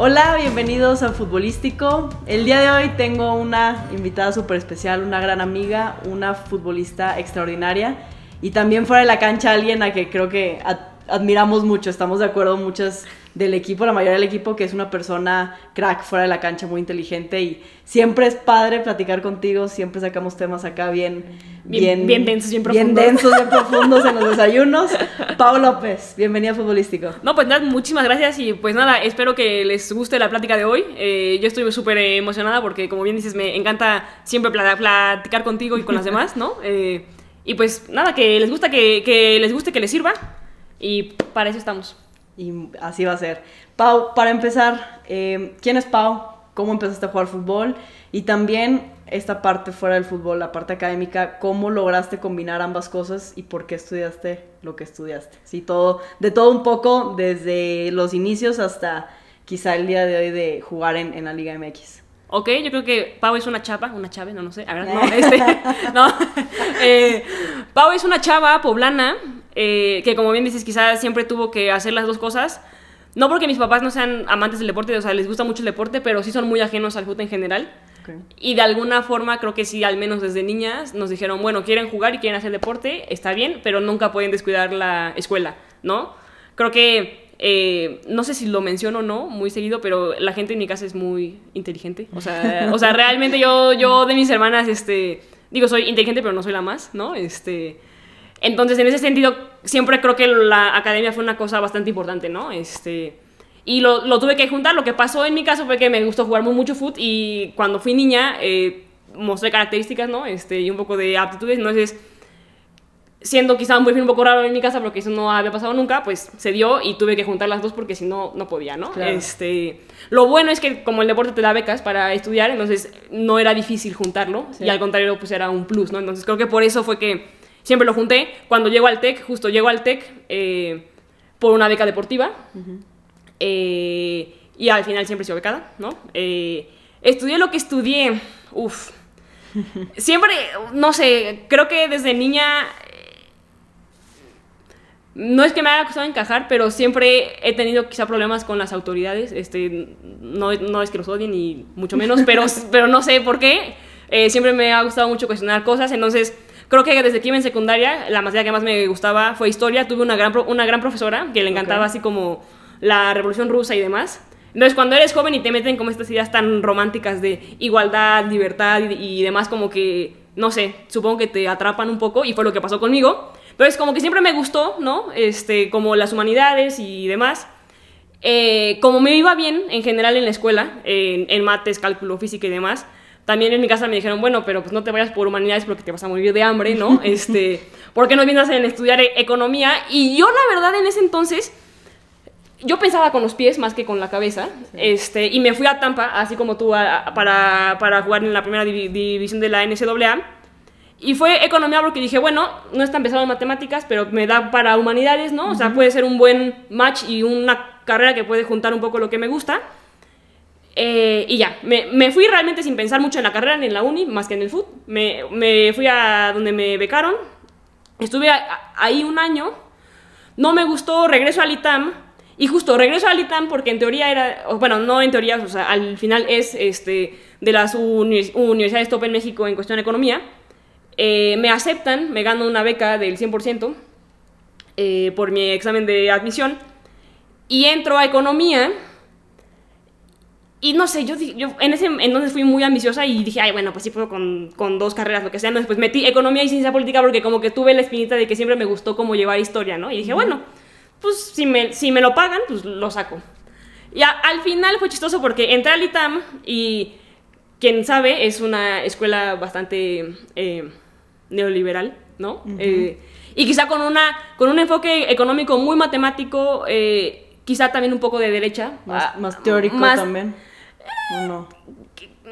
Hola, bienvenidos a Futbolístico. El día de hoy tengo una invitada súper especial, una gran amiga, una futbolista extraordinaria y también fuera de la cancha alguien a que creo que admiramos mucho, estamos de acuerdo muchas del equipo, la mayoría del equipo, que es una persona crack fuera de la cancha, muy inteligente y siempre es padre platicar contigo, siempre sacamos temas acá bien, bien, bien, densos, bien profundos. Bien densos, bien profundos en los desayunos. Pau López, bienvenida a Futbolístico. No, pues nada, muchísimas gracias y pues nada, espero que les guste la plática de hoy. Eh, yo estoy súper emocionada porque como bien dices, me encanta siempre platicar contigo y con las demás, ¿no? Eh, y pues nada, que les gusta que, que les guste, que les sirva y para eso estamos y así va a ser. Pau, para empezar, eh, ¿quién es Pau? ¿Cómo empezaste a jugar fútbol? Y también esta parte fuera del fútbol, la parte académica, ¿cómo lograste combinar ambas cosas y por qué estudiaste lo que estudiaste? Sí, todo, de todo un poco, desde los inicios hasta quizá el día de hoy de jugar en, en la Liga MX. Ok, yo creo que Pau es una chava, una chave, no, no sé, a ver, no, este, no, eh, Pau es una chava poblana, eh, que como bien dices, quizás siempre tuvo que hacer las dos cosas, no porque mis papás no sean amantes del deporte, o sea, les gusta mucho el deporte, pero sí son muy ajenos al fútbol en general, y de alguna forma creo que sí, al menos desde niñas, nos dijeron, bueno, quieren jugar y quieren hacer deporte, está bien, pero nunca pueden descuidar la escuela, ¿no? Creo que eh, no sé si lo menciono o no muy seguido, pero la gente en mi casa es muy inteligente. O sea, o sea realmente yo, yo de mis hermanas, este, digo, soy inteligente, pero no soy la más, ¿no? Este, entonces, en ese sentido, siempre creo que la academia fue una cosa bastante importante, ¿no? Este, y lo, lo tuve que juntar. Lo que pasó en mi caso fue que me gustó jugar muy mucho fútbol y cuando fui niña eh, mostré características, ¿no? Este, y un poco de aptitudes. Entonces, siendo quizá un perfil un poco raro en mi casa porque eso no había pasado nunca, pues se dio y tuve que juntar las dos porque si no, no podía, ¿no? Este, lo bueno es que como el deporte te da becas para estudiar, entonces no era difícil juntarlo y al contrario, pues era un plus, ¿no? Entonces creo que por eso fue que siempre lo junté. Cuando llego al TEC, justo llego al TEC eh, por una beca deportiva eh, y al final siempre he sido becada, ¿no? Eh, estudié lo que estudié, uff. Siempre, no sé, creo que desde niña no es que me haya costado encajar, pero siempre he tenido quizá problemas con las autoridades. Este, no, no es que los odien ni mucho menos, pero, pero no sé por qué. Eh, siempre me ha gustado mucho cuestionar cosas, entonces creo que desde que iba en secundaria, la materia que más me gustaba fue historia. Tuve una gran, una gran profesora que le encantaba así como la revolución rusa y demás. Entonces, cuando eres joven y te meten como estas ideas tan románticas de igualdad, libertad y, y demás, como que, no sé, supongo que te atrapan un poco y fue lo que pasó conmigo. Entonces, como que siempre me gustó, ¿no? Este, como las humanidades y demás. Eh, como me iba bien en general en la escuela, en, mates, cálculo, física y demás, también en mi casa me dijeron, bueno, pero pues no te vayas por humanidades porque te vas a morir de hambre, ¿no? Este, ¿Por qué no vienes en estudiar economía? Y yo, la verdad, en ese entonces, yo pensaba con los pies más que con la cabeza, este, y me fui a Tampa, así como tú, para, para, jugar en la primera división de la NCAA. Y fue economía porque dije, bueno, no está empezando en matemáticas, pero me da para humanidades, ¿no? O sea, puede ser un buen match y una carrera que puede juntar un poco lo que me gusta. Eh, y ya, me, me, fui realmente sin pensar mucho en la carrera ni en la uni, más que en el foot. Me, me fui a donde me becaron. Estuve ahí un año. No me gustó, regreso al ITAM. Y justo regreso al ITAM porque en teoría era, bueno, no en teoría, o sea, al final es este, de las universidades top en México en cuestión de economía. Eh, me aceptan, me gano una beca del 100% eh, por mi examen de admisión y entro a economía. Y no sé, yo, yo en ese entonces fui muy ambiciosa y dije, ay, bueno, pues sí puedo con, con dos carreras, lo que sea. Entonces, pues metí economía y ciencia política porque como que tuve la espinita de que siempre me gustó como llevar historia, ¿no? Y dije, bueno, pues si me, si me lo pagan, pues lo saco. Y al final fue chistoso porque entré al ITAM y, quien sabe, es una escuela bastante... Eh, neoliberal, ¿no? Eh, y quizá con, una, con un enfoque económico muy matemático, eh, quizá también un poco de derecha. Más, ah, teórico también. no?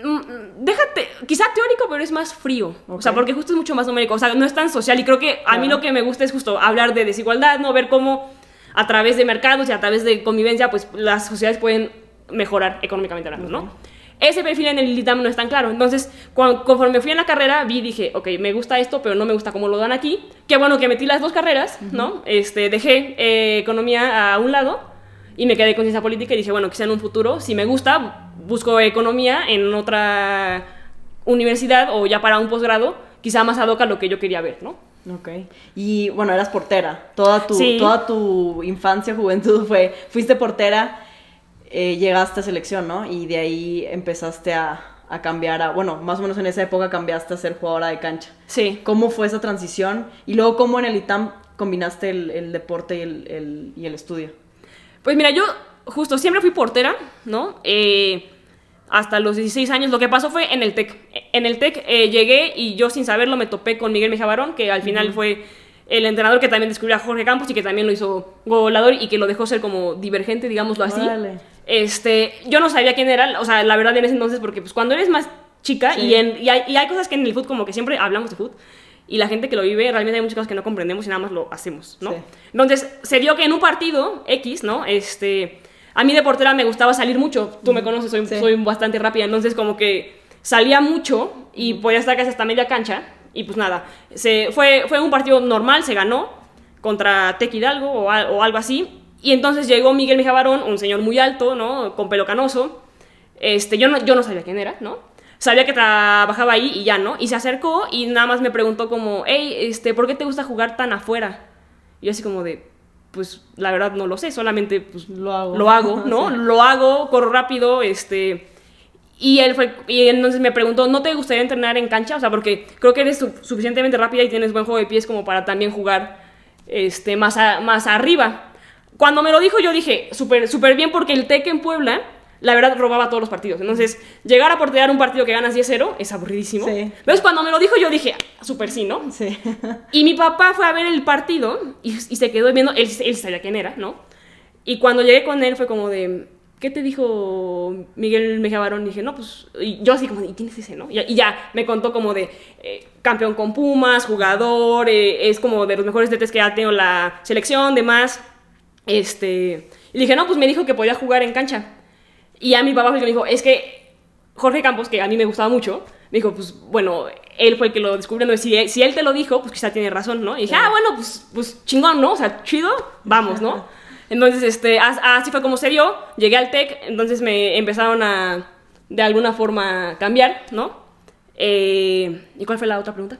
Mm, déjate, quizá teórico, pero es más frío. O sea, porque justo es mucho más numérico. O sea, no es tan social. Y creo que a mí lo que me gusta es justo hablar de desigualdad, ¿no? Ver cómo a través de mercados y a través de convivencia, pues las sociedades pueden mejorar económicamente hablando, ¿no? Ese perfil en el ITAM no es tan claro. Entonces, conforme fui en la carrera, vi, dije, ok, me gusta esto, pero no me gusta cómo lo dan aquí. Qué bueno que metí las dos carreras, ¿no? Este, dejé eh, economía a un lado Y me quedé con ciencia política y dije, bueno, quizá en un futuro, si me gusta, busco economía en otra universidad o ya para un posgrado, quizá más ad hoc a lo que yo quería ver, ¿no? Ok. Y bueno, eras portera. Toda tu, Sí. toda tu infancia, juventud fue. Fuiste portera, eh, llegaste a selección, ¿no? Y de ahí empezaste a, a cambiar a. Bueno, más o menos en esa época cambiaste a ser jugadora de cancha. Sí. ¿Cómo fue esa transición? Y luego, ¿cómo en el ITAM combinaste el, el deporte y el, el- y el estudio? Pues mira, yo justo siempre fui portera, ¿no? Eh, hasta los 16 años. Lo que pasó fue en el TEC. En el TEC eh, llegué y yo sin saberlo me topé con Miguel Mejía Barón, que al final fue el entrenador que también descubrió a Jorge Campos y que también lo hizo goleador y que lo dejó ser como divergente, digámoslo así. Este, yo no sabía quién era, o sea, la verdad en ese entonces, porque pues cuando eres más chica Sí. y, en, y, hay, y hay cosas que en el fútbol como que siempre hablamos de fútbol y la gente que lo vive, realmente hay muchas cosas que no comprendemos y nada más lo hacemos, ¿no? Sí. Entonces, se dio que en un partido X, ¿no? Este, a mí de portera me gustaba salir mucho, tú me conoces, soy, Sí. soy bastante rápida, entonces como que salía mucho y podía estar casi hasta media cancha y pues nada, se, fue, fue un partido normal, se ganó contra Tec Hidalgo o, o algo así y entonces llegó Miguel Mejía Barón, un señor muy alto, ¿no? Con pelo canoso, este, yo no, yo no sabía quién era, ¿no? Sabía que trabajaba ahí y ya, ¿no? Y se acercó y nada más me preguntó como, hey, este, ¿por qué te gusta jugar tan afuera? Y yo así como de, pues la verdad no lo sé, solamente pues, Lo hago. lo hago, ¿no? Sí. Lo hago, corro rápido, este... Y él fue, y entonces me preguntó, ¿no te gustaría entrenar en cancha? O sea, porque creo que eres su- suficientemente rápida y tienes buen juego de pies como para también jugar este, más, a- más arriba. Cuando me lo dijo yo dije, súper súper bien porque el TEC en Puebla, la verdad, robaba todos los partidos. Entonces, llegar a portear un partido que ganas 10-0 es aburridísimo. Sí. Entonces, cuando me lo dijo yo dije, "Ah, súper sí, ¿no? Sí. Y mi papá fue a ver el partido y, y se quedó viendo, él, él sabía quién era, ¿no? Y cuando llegué con él fue como de, ¿qué te dijo Miguel Mejía Barón? Y dije, no, pues, y yo así como, ¿y quién es ese, no? Y, y ya, me contó como de, eh, campeón con Pumas, jugador, eh, es como de los mejores DTs que ha tenido la selección, demás. Este, y dije, no, pues me dijo que podía jugar en cancha. Y a mi papá fue el que me dijo, es que Jorge Campos, que a mí me gustaba mucho, me dijo, pues bueno, él fue el que lo descubrió, ¿no? si, él, si él te lo dijo, pues quizá tiene razón, ¿no? Y dije, ah, bueno, pues, pues chingón, ¿no? O sea, chido, vamos, ¿no? Entonces, este, as- así fue como se dio, llegué al TEC, entonces me empezaron a, de alguna forma, cambiar, ¿no? Eh, ¿Y cuál fue la otra pregunta?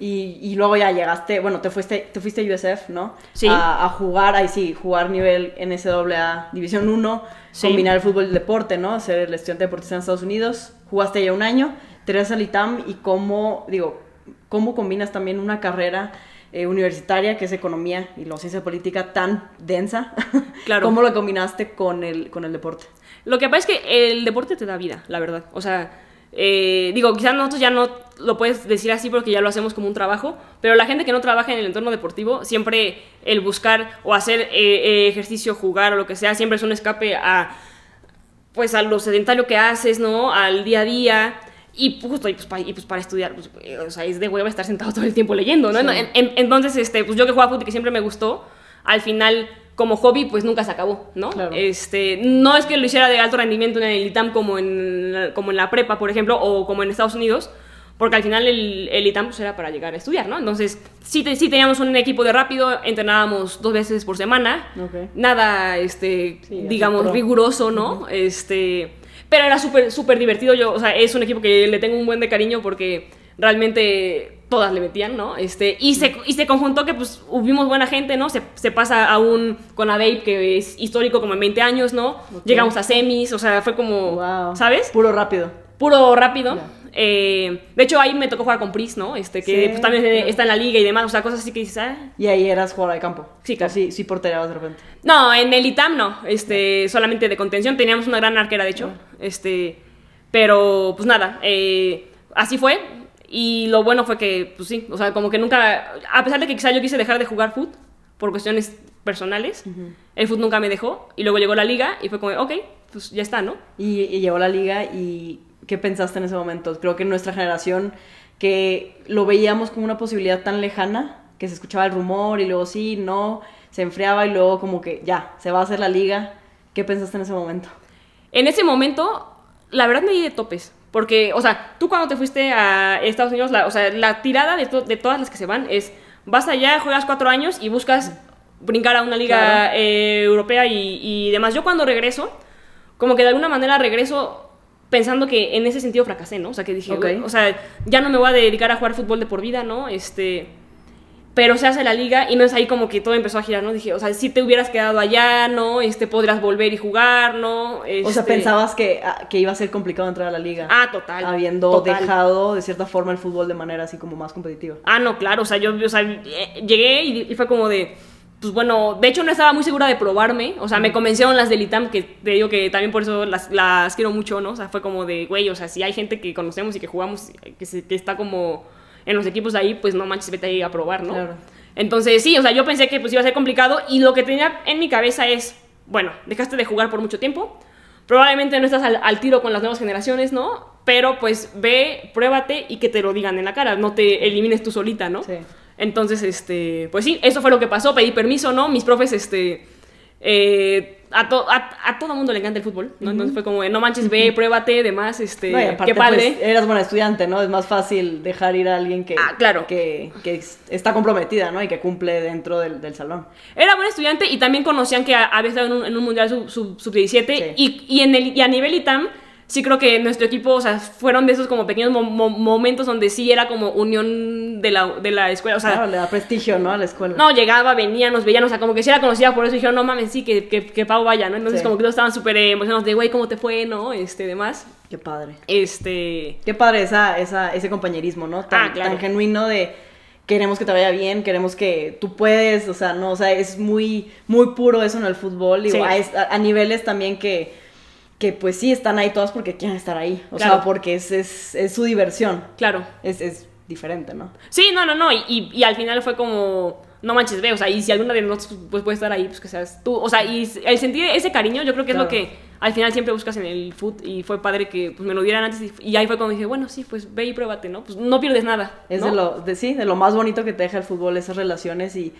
Y, y luego ya llegaste, bueno, te fuiste, te fuiste a USF, ¿no? Sí. A, a jugar, ahí sí, jugar nivel NCAA División 1, Sí. combinar el fútbol y el deporte, ¿no? Ser el estudiante deportista en Estados Unidos. Jugaste ya un año, te regresas al ITAM y cómo, digo, cómo combinas también una carrera eh, universitaria que es economía y la ciencia política tan densa. Claro. ¿Cómo lo combinaste con el, con el deporte? Lo que pasa es que el deporte te da vida, la verdad. O sea, eh, digo, quizás nosotros ya no lo puedes decir así porque ya lo hacemos como un trabajo, pero la gente que no trabaja en el entorno deportivo, siempre el buscar o hacer eh, eh, ejercicio, jugar o lo que sea, siempre es un escape a, pues, a lo sedentario que haces, ¿no? Al día a día. Y justo, y pues, para, y pues para estudiar, pues, eh, o sea, es de hueva estar sentado todo el tiempo leyendo, ¿no? Sí. En- en- entonces, este, pues yo que jugaba fútbol que siempre me gustó, al final, como hobby, pues nunca se acabó, ¿no? Claro. Este, no es que lo hiciera de alto rendimiento en el ITAM como en, la- como en la prepa, por ejemplo, o como en Estados Unidos, porque al final el, el ITAM pues, era para llegar a estudiar, ¿no? Entonces, sí, te- sí teníamos un equipo de rápido, entrenábamos dos veces por semana, nada, este, Sí, digamos, riguroso, ¿no? Este, pero era súper, súper divertido, yo, o sea, es un equipo que le tengo un buen de cariño porque realmente todas le metían, ¿no? Este, y, se, y se conjuntó que pues hubimos buena gente, ¿no? Se, se pasa a un con Adeip que es histórico como en 20 años, ¿no? Llegamos a semis, o sea, fue como, Wow. ¿sabes? Puro rápido. Puro rápido. Eh, de hecho, ahí me tocó jugar con Pris, ¿no? Este, que Sí, pues, también claro. está en la liga y demás, o sea, cosas así que dices, ah, Y ahí eras jugador de campo. Sí, claro. Sí, sí portereabas de repente. No, en el ITAM no, este, solamente de contención. Teníamos una gran arquera, de hecho. Este, pero, pues nada, eh, así fue. Y lo bueno fue que, pues sí, o sea, como que nunca, a pesar de que quizá yo quise dejar de jugar foot por cuestiones personales, el foot nunca me dejó. Y luego llegó la liga y fue como, ok, pues ya está, ¿no? Y, y llegó la liga y ¿qué pensaste en ese momento? Creo que en nuestra generación que lo veíamos como una posibilidad tan lejana, que se escuchaba el rumor y luego sí, no, se enfriaba y luego como que ya, se va a hacer la liga. ¿Qué pensaste en ese momento? En ese momento, la verdad me di de topes. Porque, o sea, tú cuando te fuiste a Estados Unidos, la, o sea, la tirada de, to- de todas las que se van es, vas allá, juegas cuatro años y buscas brincar a una liga Claro. eh, europea y, y demás. Yo cuando regreso, como que de alguna manera regreso pensando que en ese sentido fracasé, ¿no? O sea, que dije, Ok. "Güey, o sea, ya no me voy a dedicar a jugar fútbol de por vida, ¿no? Este, pero se hace la liga y no es ahí como que todo empezó a girar, ¿no? Dije, o sea, si te hubieras quedado allá, ¿no? Este, podrías volver y jugar, ¿no? O sea, Este, pensabas que, ah, que iba a ser complicado entrar a la liga. Ah, total. habiendo total. dejado de cierta forma el fútbol de manera así como más competitiva. Ah, no, claro, o sea, yo o sea, llegué y, y fue como de, pues bueno, de hecho no estaba muy segura de probarme, o sea, me convencieron las del ITAM, que te digo que también por eso las, las quiero mucho, ¿no? O sea, fue como de, güey, o sea, si hay gente que conocemos y que jugamos, que, se- que está como en los equipos de ahí, pues no manches, vete ahí a probar, ¿no? Claro. Entonces, sí, o sea, yo pensé que pues iba a ser complicado y lo que tenía en mi cabeza es, bueno, dejaste de jugar por mucho tiempo, probablemente no estás al, al tiro con las nuevas generaciones, ¿no? Pero pues ve, pruébate y que te lo digan en la cara, no te elimines tú solita, ¿no? Sí. Entonces, este, pues sí, eso fue lo que pasó, pedí permiso, ¿no? Mis profes, este, eh, a, to- a, a todo mundo le encanta el fútbol, ¿no? Entonces fue como, de, no manches, ve, pruébate, demás, este, No, y aparte, qué padre. pues, eras buena estudiante, ¿no? Es más fácil dejar ir a alguien que, Ah, claro. que, que es- está comprometida, ¿no? Y que cumple dentro del, del salón. Era buen estudiante y también conocían que había estado en un, en un mundial sub, sub, sub 17 Sí. y, y, en el, y a nivel ITAM sí creo que nuestro equipo, o sea, fueron de esos como pequeños mo- mo- momentos donde sí era como unión de la, de la escuela, o sea, Claro, le da prestigio, ¿no? A la escuela. no, llegaba, venía, nos veían, o sea, como que sí era conocida por eso, dijeron, no mames, sí, que, que, que Pau vaya, ¿no? Entonces Sí. como que todos estaban súper emocionados de, güey, ¿cómo te fue, no? Este, demás. Qué padre. Este... Qué padre esa, esa, ese compañerismo, ¿no? Tan, Ah, claro. tan genuino de queremos que te vaya bien, queremos que tú puedes, o sea, no, o sea, es muy, muy puro eso en el fútbol. Digo, Sí. a niveles también que, que pues sí están ahí todas porque quieren estar ahí. O Claro. sea, porque es, es, es su diversión. Claro. Es, es diferente, ¿no? Sí, no, no, no. Y, y, y al final fue como, no manches, ve, o sea, y si alguna de nosotros pues, puede estar ahí, pues que seas tú. O sea, y el sentir ese cariño, yo creo que es lo que al final siempre buscas en el foot. Y fue padre que pues, me lo dieran antes. Y, y ahí fue cuando dije, bueno, sí, pues ve y pruébate, ¿no? Pues no pierdes nada. Es ¿no? de lo, de, sí, de lo más bonito que te deja el fútbol, esas relaciones y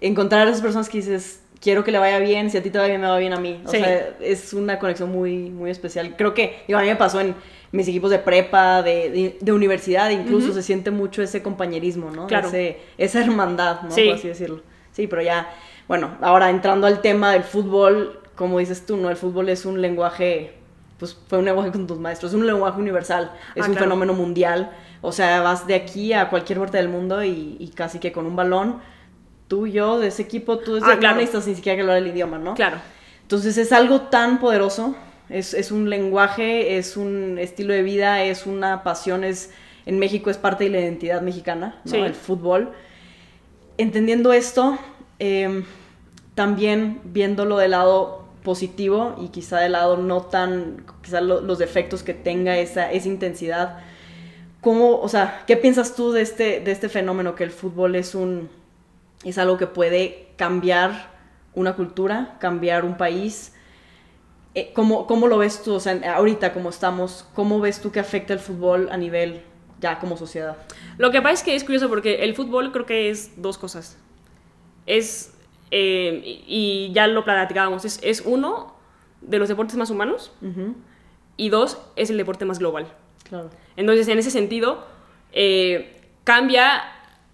encontrar a esas personas que dices, quiero que le vaya bien, si a ti te va bien, me va bien a mí. O Sí. sea, es una conexión muy, muy especial. Creo que, digo, a mí me pasó en mis equipos de prepa, de, de, de universidad, incluso se siente mucho ese compañerismo, ¿no? Claro. Ese, esa hermandad, ¿no? Sí. Por así decirlo. Sí, pero ya, bueno, ahora entrando al tema del fútbol, como dices tú, ¿no? El fútbol es un lenguaje, pues fue un lenguaje con tus maestros, es un lenguaje universal, es Ah, un claro. fenómeno mundial. O sea, vas de aquí a cualquier parte del mundo y, y casi que con un balón, tú, yo, de ese equipo, tú desde Ah, no claro. necesitas ni siquiera que hablar el idioma, ¿no? Claro. Entonces es algo tan poderoso, es, es un lenguaje, es un estilo de vida, es una pasión, es en México es parte de la identidad mexicana, ¿no? Sí. El fútbol. Entendiendo esto, eh, también viéndolo del lado positivo y quizá del lado no tan, quizá lo- los defectos que tenga esa, esa intensidad, ¿cómo, o sea, qué piensas tú de este, de este fenómeno que el fútbol es un, es algo que puede cambiar una cultura, cambiar un país? Eh, ¿cómo, ¿Cómo lo ves tú, o sea, ahorita como estamos, cómo ves tú que afecta el fútbol a nivel ya como sociedad? Lo que pasa es que es curioso porque el fútbol creo que es dos cosas. Es, eh, y ya lo platicábamos, es, es uno de los deportes más humanos y dos, es el deporte más global. Claro. Entonces, en ese sentido, eh, cambia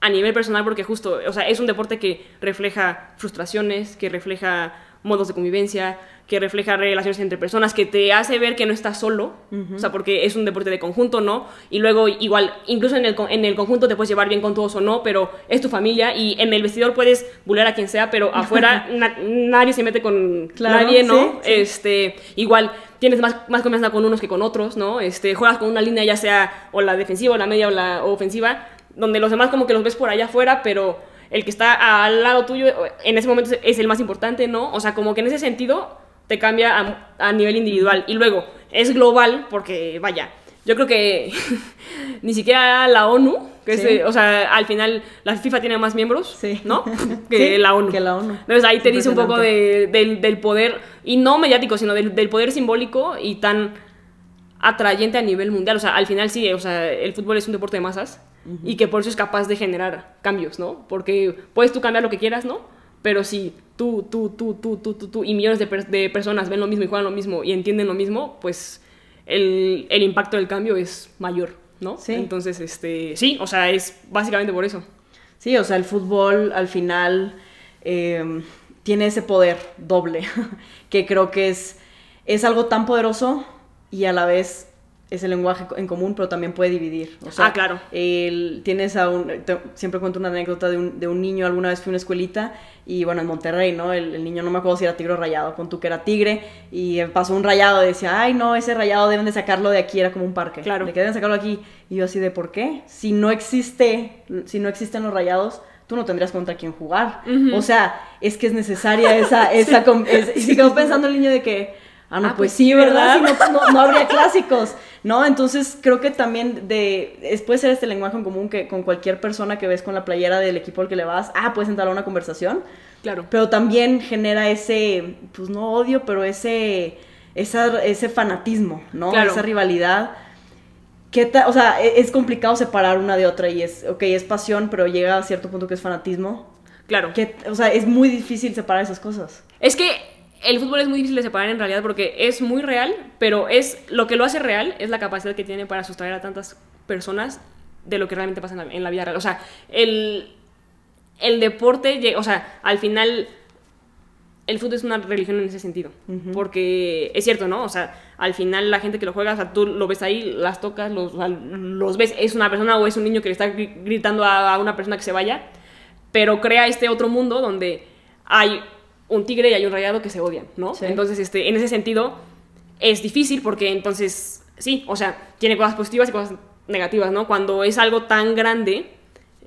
a nivel personal porque justo, o sea, es un deporte que refleja frustraciones, que refleja modos de convivencia, que refleja relaciones entre personas, que te hace ver que no estás solo, o sea, porque es un deporte de conjunto, ¿no? Y luego, igual, incluso en el, en el conjunto te puedes llevar bien con todos o no, pero es tu familia y en el vestidor puedes bullear a quien sea, pero afuera na- nadie se mete con Claro, nadie, ¿no? sí, sí. Este, igual tienes más, más confianza con unos que con otros, ¿no? Este, juegas con una línea ya sea o la defensiva o la media o la ofensiva, donde los demás como que los ves por allá afuera, pero el que está al lado tuyo en ese momento es el más importante, ¿no? O sea, como que en ese sentido te cambia a, a nivel individual. Y luego, es global porque, vaya, yo creo que ni siquiera la ONU, que es, Sí. eh, o sea, al final la FIFA tiene más miembros, Sí. ¿no? Que Sí, la ONU. que la ONU. Entonces ahí te Es dice un poco impresionante. de- del, del poder, y no mediático, sino del, del poder simbólico y tan atrayente a nivel mundial. O sea, al final sí, o sea, el fútbol es un deporte de masas y que por eso es capaz de generar cambios, ¿no? Porque puedes tú cambiar lo que quieras, ¿no? Pero si tú, tú, tú, tú, tú, tú, tú y millones de, per- de personas ven lo mismo y juegan lo mismo y entienden lo mismo, pues el, el impacto del cambio es mayor, ¿no? Sí. Entonces, este, sí, o sea, es básicamente por eso. Sí, o sea, el fútbol al final eh, tiene ese poder doble, que creo que es, es algo tan poderoso y a la vez es el lenguaje en común, pero también puede dividir. O sea, Ah, claro. el- tienes a un, te- siempre cuento una anécdota de un, de un niño, alguna vez fui a una escuelita y bueno, en Monterrey, ¿no? El, el niño no me acuerdo si era tigre o rayado, con tú que era tigre y pasó un rayado y decía, ay no, ese rayado deben de sacarlo de aquí, era como un parque. Claro. De que deben sacarlo aquí. Y yo así de, ¿por qué? Si no existe, si no existen los rayados, tú no tendrías contra quién jugar. O sea, es que es necesaria esa, esa, es- y quedó pensando el niño de que, ah, no, Ah, pues, pues sí, ¿verdad? ¿verdad? Si no, no, no habría clásicos, ¿no? Entonces creo que también de, es, puede ser este lenguaje en común que con cualquier persona que ves con la playera del equipo al que le vas, ah, puedes entrar a una conversación, Claro. pero también genera ese, pues no odio, pero ese, esa, ese fanatismo, ¿no? Claro. Esa rivalidad. ¿Qué ta- o sea, e- es complicado separar una de otra y es, ok, es pasión, pero llega a cierto punto que es fanatismo. Claro. ¿Qué- o sea, es muy difícil separar esas cosas. Es que el fútbol es muy difícil de separar en realidad porque es muy real, pero es lo que lo hace real es la capacidad que tiene para sustraer a tantas personas de lo que realmente pasa en la, en la vida real. O sea, el, el deporte, o sea, al final el fútbol es una religión en ese sentido. Porque es cierto, ¿no? O sea, al final la gente que lo juega, o sea, tú lo ves ahí, las tocas, los, los ves, es una persona o es un niño que le está gri- gritando a, a una persona que se vaya, pero crea este otro mundo donde hay un tigre y hay un rayado que se odian, ¿no? Sí. Entonces, este, en ese sentido, es difícil porque entonces, sí, o sea, tiene cosas positivas y cosas negativas, ¿no? Cuando es algo tan grande,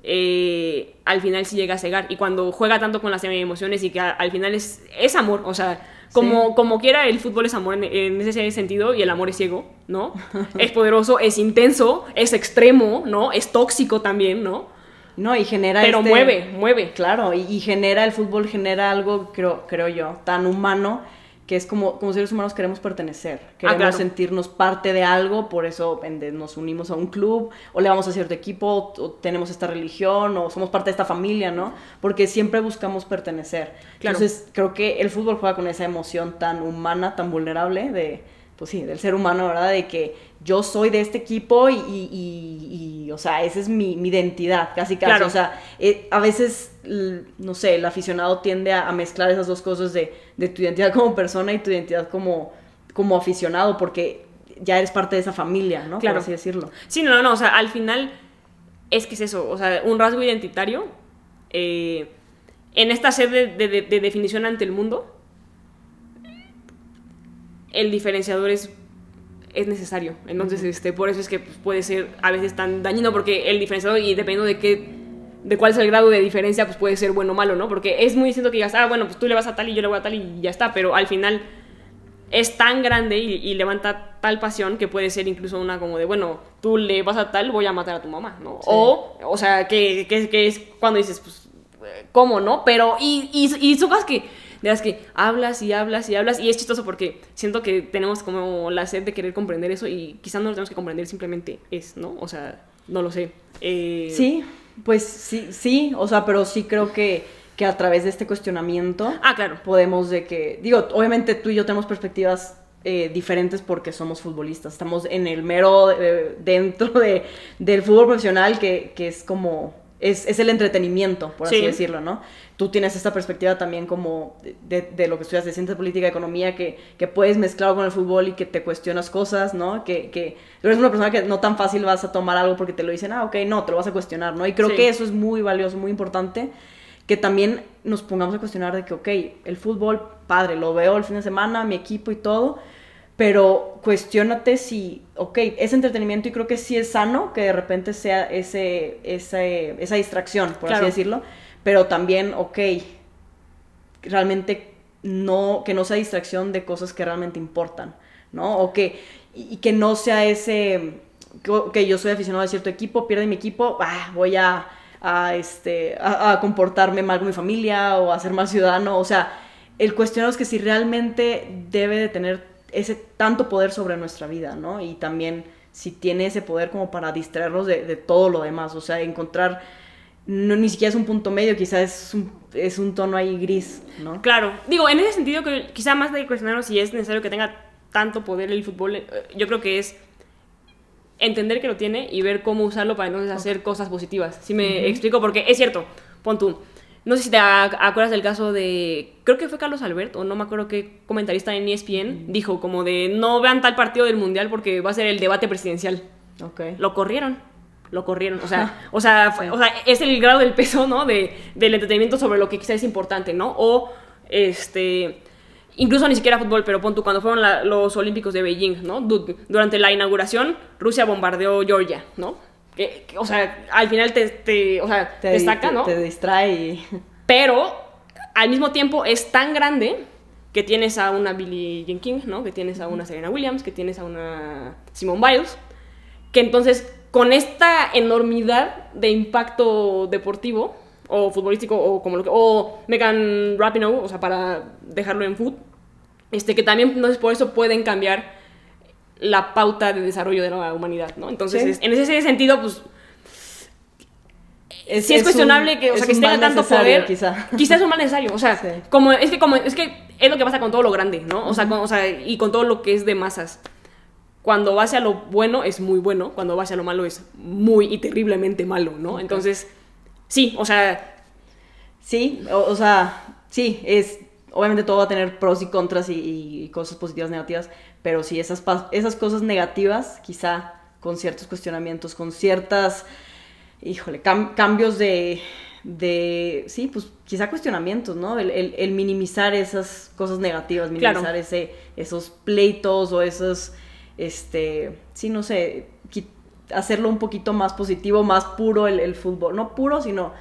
eh, al final sí llega a cegar. Y cuando juega tanto con las emociones y que a- al final es, es amor, o sea, como, Sí. como quiera, el fútbol es amor en, en ese sentido y el amor es ciego, ¿no? es poderoso, es intenso, es extremo, ¿no? Es tóxico también, ¿no? No, y genera Pero este- mueve, mueve. Claro, y, y genera, el fútbol genera algo, creo, creo yo, tan humano, que es como, como seres humanos queremos pertenecer, queremos claro. sentirnos parte de algo, por eso nos unimos a un club, o le vamos a cierto equipo, o, o tenemos esta religión, o somos parte de esta familia, ¿no? Porque siempre buscamos pertenecer. Claro. Entonces, creo que el fútbol juega con esa emoción tan humana, tan vulnerable, de, pues sí, del ser humano, ¿verdad? De que yo soy de este equipo y, y- y- y, o sea, esa es mi, mi identidad, casi casi. Claro. O sea, eh, a veces, no sé, el aficionado tiende a, a mezclar esas dos cosas de, de tu identidad como persona y tu identidad como, como aficionado, porque ya eres parte de esa familia, ¿no? Claro. Por así decirlo. Sí, no, no, no, o sea, al final es que es eso, o sea, un rasgo identitario eh, en esta sed de, de- de- de definición ante el mundo, el diferenciador es, es necesario. Entonces, este, por eso es que pues, puede ser a veces tan dañino, porque el diferenciador, y dependiendo de qué, de cuál es el grado de diferencia, pues puede ser bueno o malo, ¿no? Porque es muy distinto que digas, ah, bueno, pues tú le vas a tal y yo le voy a tal y ya está, pero al final es tan grande y, y levanta tal pasión que puede ser incluso una como de, bueno, tú le vas a tal, voy a matar a tu mamá, ¿no? Sí. O, o sea, que, que, que es cuando dices, pues, eh, ¿cómo, no? Pero, y, y, y cosas que, de las que hablas y hablas y hablas, y es chistoso porque siento que tenemos como la sed de querer comprender eso y quizás no lo tenemos que comprender, simplemente es, ¿no? O sea, no lo sé. Eh, Sí, pues sí, sí, o sea, pero sí creo que, que a través de este cuestionamiento Ah, claro. podemos de que, digo, obviamente tú y yo tenemos perspectivas eh, diferentes porque somos futbolistas, estamos en el mero eh, dentro de, del fútbol profesional que, que es como, es, es el entretenimiento, por así Sí. decirlo, ¿no? Tú tienes esta perspectiva también como de, de lo que estudias de ciencia política, economía, que, que puedes mezclarlo con el fútbol y que te cuestionas cosas, ¿no? Que, que eres una persona que no tan fácil vas a tomar algo porque te lo dicen, ah, ok, no, te lo vas a cuestionar, ¿no? Y creo Sí. que eso es muy valioso, muy importante que también nos pongamos a cuestionar de que, ok, el fútbol, padre, lo veo el fin de semana, mi equipo y todo, pero cuestionate si, ok, es entretenimiento y creo que sí es sano que de repente sea ese, ese, esa distracción, por Claro. así decirlo, pero también, ok, realmente no, que no sea distracción de cosas que realmente importan, ¿no? O que, y que no sea ese, que yo soy aficionado a cierto equipo, pierde mi equipo, ah, voy a, a, este, a, a comportarme mal con mi familia o a ser mal ciudadano, o sea, el cuestionarnos que si realmente debe de tener ese tanto poder sobre nuestra vida, ¿no? Y también si tiene ese poder como para distraernos de, de todo lo demás, o sea, encontrar, no, ni siquiera es un punto medio, quizás es un, es un tono ahí gris, ¿no? Claro, digo, en ese sentido, que quizá más de cuestionarnos si es necesario que tenga tanto poder el fútbol, eh, yo creo que es entender que lo tiene y ver cómo usarlo para entonces hacer cosas positivas. Si me explico, porque es cierto, pon tú, no sé si te ac- acuerdas del caso de, creo que fue Carlos Albert, o no me acuerdo qué comentarista en ESPN, dijo como de, no vean tal partido del Mundial porque va a ser el debate presidencial. Ok. Lo corrieron. Lo corrieron. O sea, o sea, o sea, es el grado del peso, ¿no? De, del entretenimiento sobre lo que quizás es importante, ¿no? O, este, incluso ni siquiera fútbol, pero pon tú, cuando fueron la- los Olímpicos de Beijing, ¿no? Du- durante la inauguración, Rusia bombardeó Georgia, ¿no? Que- que, o sea, al final te, te- o sea, te, destaca, te- ¿no? Te distrae. Pero al mismo tiempo es tan grande que tienes a una Billie Jean King, ¿no? Que tienes a una Serena Williams, que tienes a una Simone Biles, que entonces con esta enormidad de impacto deportivo o futbolístico o como lo que o Megan Rapinoe, o sea, para dejarlo en foot, este que también entonces por eso pueden cambiar la pauta de desarrollo de la humanidad, ¿no? Entonces, Sí. es- en ese sentido, pues Es, sí es, cuestionable que, o sea, que tenga tanto poder. Quizá. Quizás es un mal necesario. O sea, Sí. como, es que como es que es lo que pasa con todo lo grande, ¿no? O sea, con- o sea, y con todo lo que es de masas. Cuando va hacia lo bueno es muy bueno, cuando va hacia lo malo es muy y terriblemente malo, ¿no? Entonces, sí, o sea, Sí, o, o sea, sí, es... Obviamente todo va a tener pros y contras y, y cosas positivas, negativas, pero sí, esas, esas cosas negativas, quizá con ciertos cuestionamientos, con ciertas, híjole, cam- cambios de, de, sí, pues quizá cuestionamientos, ¿no? El, el- el minimizar esas cosas negativas, Claro. minimizar ese, esos pleitos o esos, este, sí, no sé, hacerlo un poquito más positivo, más puro el, el fútbol, no puro, sino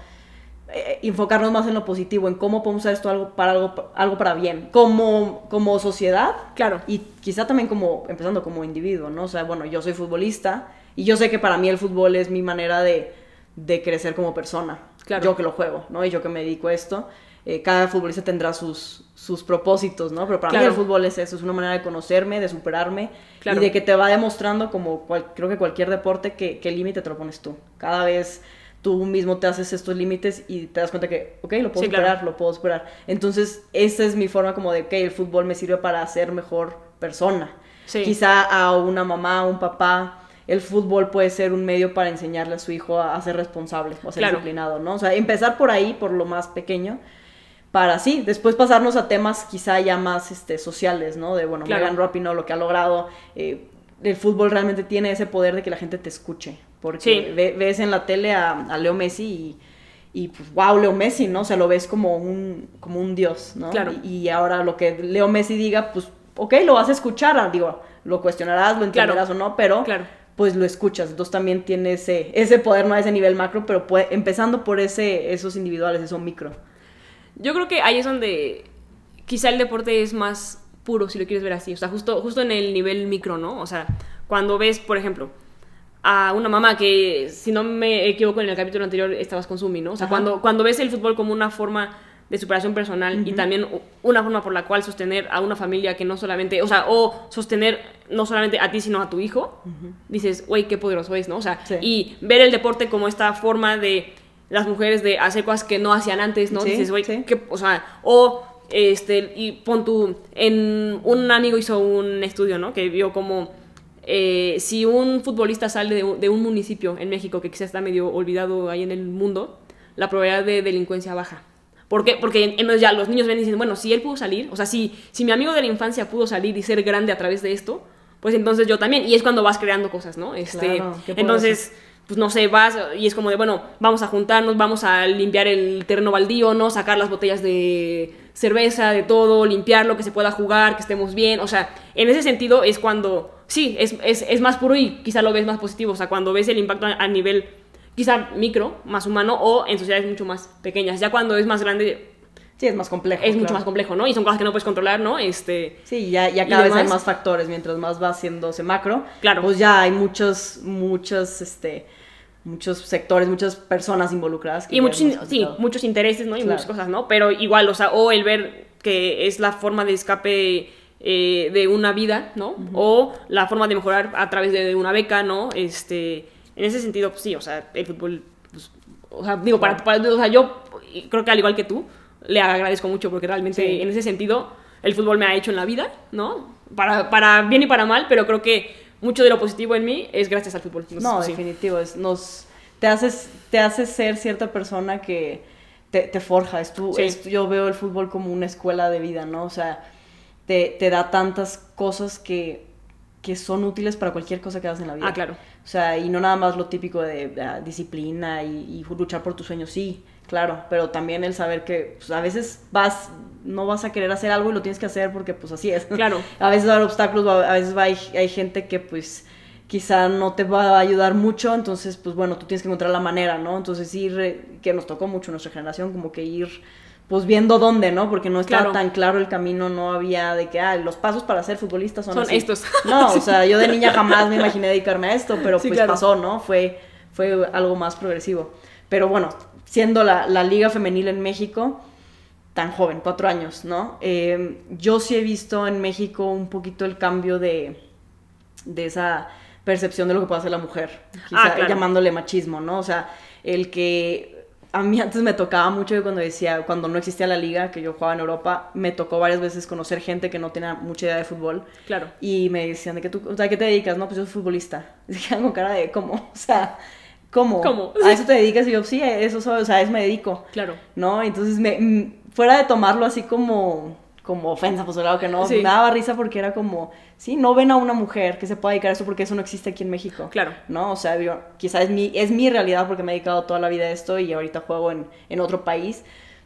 eh, enfocarnos más en lo positivo, en cómo podemos usar esto algo para algo, algo para bien, como, como sociedad claro. y quizá también como, empezando como individuo, ¿no? O sea, bueno, yo soy futbolista y yo sé que para mí el fútbol es mi manera de, de crecer como persona. Claro. Yo que lo juego, ¿no? Y yo que me dedico a esto. Eh, cada futbolista tendrá sus, sus propósitos, ¿no? Pero para mí el fútbol es eso, es una manera de conocerme, de superarme Claro. y de que te va demostrando, como cual- creo que cualquier deporte, que, que el límite te lo pones tú. Cada vez tú mismo te haces estos límites y te das cuenta que, ok, lo puedo Sí, claro. superar, lo puedo superar. Entonces, esa es mi forma como de, ok, el fútbol me sirve para ser mejor persona. Sí. Quizá a una mamá, a un papá, el fútbol puede ser un medio para enseñarle a su hijo a, a ser responsable o a ser Claro. disciplinado, ¿no? O sea, empezar por ahí, por lo más pequeño, para sí, después pasarnos a temas quizá ya más este, sociales, ¿no? De, bueno, Claro. Megan Rapinoe, lo que ha logrado, eh, el fútbol realmente tiene ese poder de que la gente te escuche, porque Sí. ve- ves en la tele a, a Leo Messi y, y pues, wow, Leo Messi, ¿no? O sea, lo ves como un, como un dios, ¿no? Claro. Y, y ahora lo que Leo Messi diga, pues, ok, lo vas a escuchar, ah, digo, lo cuestionarás, lo entenderás o no, pero Claro. pues lo escuchas, entonces también tiene ese, ese poder, no a ese nivel macro, pero puede- empezando por ese, esos individuales, eso micro. Yo creo que ahí es donde quizá el deporte es más puro, si lo quieres ver así. O sea, justo, justo en el nivel micro, ¿no? O sea, cuando ves, por ejemplo, a una mamá que, si no me equivoco, en el capítulo anterior estabas con Sumi, ¿no? O sea, Ajá. cuando, cuando ves el fútbol como una forma de superación personal y también una forma por la cual sostener a una familia que no solamente, o sea, o sostener no solamente a ti, sino a tu hijo, dices, güey, qué poderoso es, ¿no? O sea, Sí. y ver el deporte como esta forma de las mujeres de hacer cosas que no hacían antes, ¿no? Sí, dices, güey, sí. o sea, o este, y pon tú, en, un amigo hizo un estudio, ¿no? Que vio como eh, si un futbolista sale de un, de un municipio en México que quizás está medio olvidado ahí en el mundo, la probabilidad de delincuencia baja. ¿Por qué? Porque en- entonces ya los niños ven y dicen, bueno, si él pudo salir, o sea, si, si mi amigo de la infancia pudo salir y ser grande a través de esto, pues entonces yo también. Y es cuando vas creando cosas, ¿no? Este, Claro, entonces, pues no sé, vas y es como de, bueno, vamos a juntarnos, vamos a limpiar el terreno baldío, ¿no? Sacar las botellas de cerveza, de todo, limpiarlo, que se pueda jugar, que estemos bien. O sea, en ese sentido es cuando, sí, es, es, es más puro y quizá lo ves más positivo. O sea, cuando ves el impacto a, a nivel quizá micro, más humano, o en sociedades mucho más pequeñas. Ya cuando es más grande, Sí, es más complejo. es mucho más complejo, ¿no? Y son cosas que no puedes controlar, ¿no? Este, Sí, ya, ya cada vez hay más factores, mientras más va haciéndose macro, Claro. pues ya hay muchos, muchos, este, muchos sectores, muchas personas involucradas. que y muchos, in- sí, muchos intereses, ¿no? Y Claro. muchas cosas, ¿no? Pero igual, o sea, o el ver que es la forma de escape eh, de una vida, ¿no? O la forma de mejorar a través de, de una beca, ¿no? Este, en ese sentido, pues sí, o sea, el fútbol, pues, o sea, digo, para, para- o sea, yo creo que al igual que tú, le agradezco mucho porque realmente Sí. en ese sentido el fútbol me ha hecho en la vida, ¿no? Para, para bien y para mal, pero creo que mucho de lo positivo en mí es gracias al fútbol. Entonces, No, sí. definitivo, es, nos, te, haces, te hace ser cierta persona que, te, te forja. Es tu, Sí. es- yo veo el fútbol como una escuela de vida, ¿no? O sea, te, te da tantas cosas que, que son útiles para cualquier cosa que hagas en la vida. Ah, claro. O sea, y no nada más lo típico de, ah, disciplina y, y luchar por tus sueños, sí, claro, pero también el saber que pues, a veces vas, no vas a querer hacer algo y lo tienes que hacer porque pues así es. Claro. A veces va a haber obstáculos, a veces va, hay, hay gente que pues quizá no te va a ayudar mucho, entonces pues bueno, tú tienes que encontrar la manera, ¿no? Entonces ir, que nos tocó mucho nuestra generación, como que ir pues viendo dónde, ¿no? Porque no estaba Claro. tan claro el camino, no había de que, ah, los pasos para ser futbolista son, Son así. estos. No, o sea, yo de niña jamás me imaginé dedicarme a esto, pero Sí, pues claro. pasó, ¿no? Fue, fue algo más progresivo. Pero bueno, siendo la, la liga femenil en México, tan joven, cuatro años, ¿no? Eh, yo sí he visto en México un poquito el cambio de, de esa percepción de lo que puede hacer la mujer, quizá Ah, claro. llamándole machismo, ¿no? O sea, el que a mí antes me tocaba mucho que cuando decía, cuando no existía la liga, que yo jugaba en Europa, me tocó varias veces conocer gente que no tenía mucha idea de fútbol Claro. y me decían de que tú, o sea, ¿qué te dedicas? No, pues yo soy futbolista. Quedan con cara de, ¿cómo? O sea, ¿cómo? ¿Cómo? ¿A eso te dedicas? Y yo, sí, eso soy, o sea, a eso me dedico. Claro. ¿No? Entonces, me, mm, fuera de tomarlo así como, como ofensa, pues claro que no, Sí. me daba risa porque era como, sí, no ven a una mujer que se pueda dedicar a eso porque eso no existe aquí en México. Claro. ¿No? O sea, yo, quizás es mi, es mi realidad porque me he dedicado toda la vida a esto y ahorita juego en, en otro país.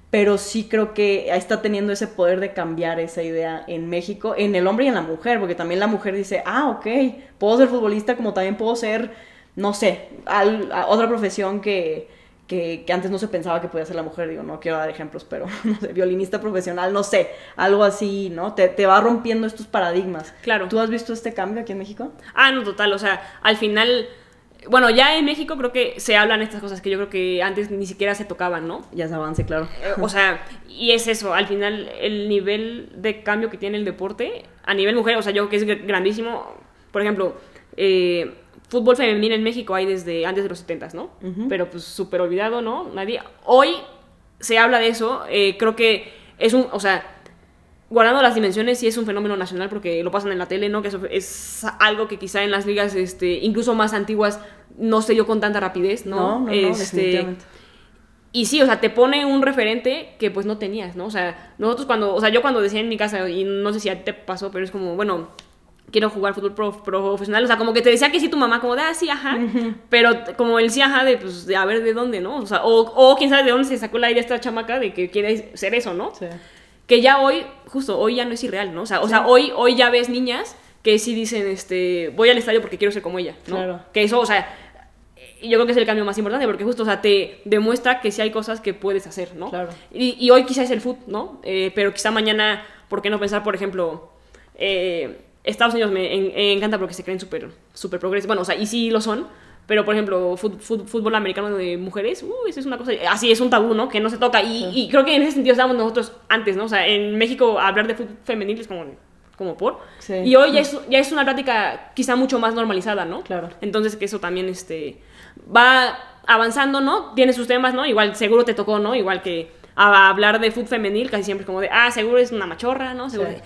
Pero sí creo que está teniendo ese poder de cambiar esa idea en México, en el hombre y en la mujer, porque también la mujer dice, ah, ok, puedo ser futbolista como también puedo ser, no sé, al- a otra profesión que, que, que antes no se pensaba que podía ser la mujer. Digo, no quiero dar ejemplos, pero no sé, violinista profesional, no sé, algo así, ¿no? Te, te va rompiendo estos paradigmas. Claro. ¿Tú has visto este cambio aquí en México? Ah, no, total. O sea, al final. Bueno, ya en México creo que se hablan estas cosas que yo creo que antes ni siquiera se tocaban, ¿no? Ya se avance, claro. Eh, O sea, y es eso, al final el nivel de cambio que tiene el deporte a nivel mujer, o sea, yo creo que es gr- grandísimo. Por ejemplo, eh, fútbol femenil en México hay desde antes de los 70, ¿no? Ujú. Pero pues súper olvidado, ¿no? Nadie. Hoy se habla de eso, eh, creo que es un, o sea, guardando las dimensiones, sí es un fenómeno nacional porque lo pasan en la tele, ¿no? Que eso es algo que quizá en las ligas, este, incluso más antiguas, no se dio con tanta rapidez, ¿no? No, no, no, Este, definitivamente. y sí, o sea, te pone un referente que pues no tenías, ¿no? O sea, nosotros cuando, o sea, yo cuando decía en mi casa, y no sé si a ti te pasó, pero es como, bueno, quiero jugar fútbol pro- profesional, o sea, como que te decía que sí tu mamá, como de, ah, sí, ajá, pero t- como el sí, ajá, de, pues, de a ver de dónde, ¿no? O sea, o, o quién sabe de dónde se sacó la idea esta chamaca de que quiere ser eso, ¿no? Sí. Que ya hoy, justo, hoy ya no es irreal, ¿no? O sea, o sea hoy, hoy ya ves niñas que sí dicen, este, voy al estadio porque quiero ser como ella, ¿no? Claro. Que eso, o sea, yo creo que es el cambio más importante porque justo, o sea, te demuestra que sí hay cosas que puedes hacer, ¿no? Claro. Y, y hoy quizá es el foot, ¿no? Eh, pero quizá mañana, ¿por qué no pensar, por ejemplo, eh, Estados Unidos me en- eh, encanta porque se creen súper súper progresivos, bueno, o sea, y sí lo son, pero por ejemplo, fut- fut- fútbol americano de mujeres, uh, eso es una cosa, así es un tabú, ¿no? Que no se toca. Y, y creo que en ese sentido estábamos nosotros antes, ¿no? O sea, en México hablar de fútbol femenil es como, como por. Sí. Y hoy ya es, ya es una práctica quizá mucho más normalizada, ¿no? Claro. Entonces que eso también este, va avanzando, ¿no? Tiene sus temas, ¿no? Igual seguro te tocó, ¿no? Igual que a- hablar de fútbol femenil casi siempre es como de, ah, seguro es una machorra, ¿no? Seguro. Sí.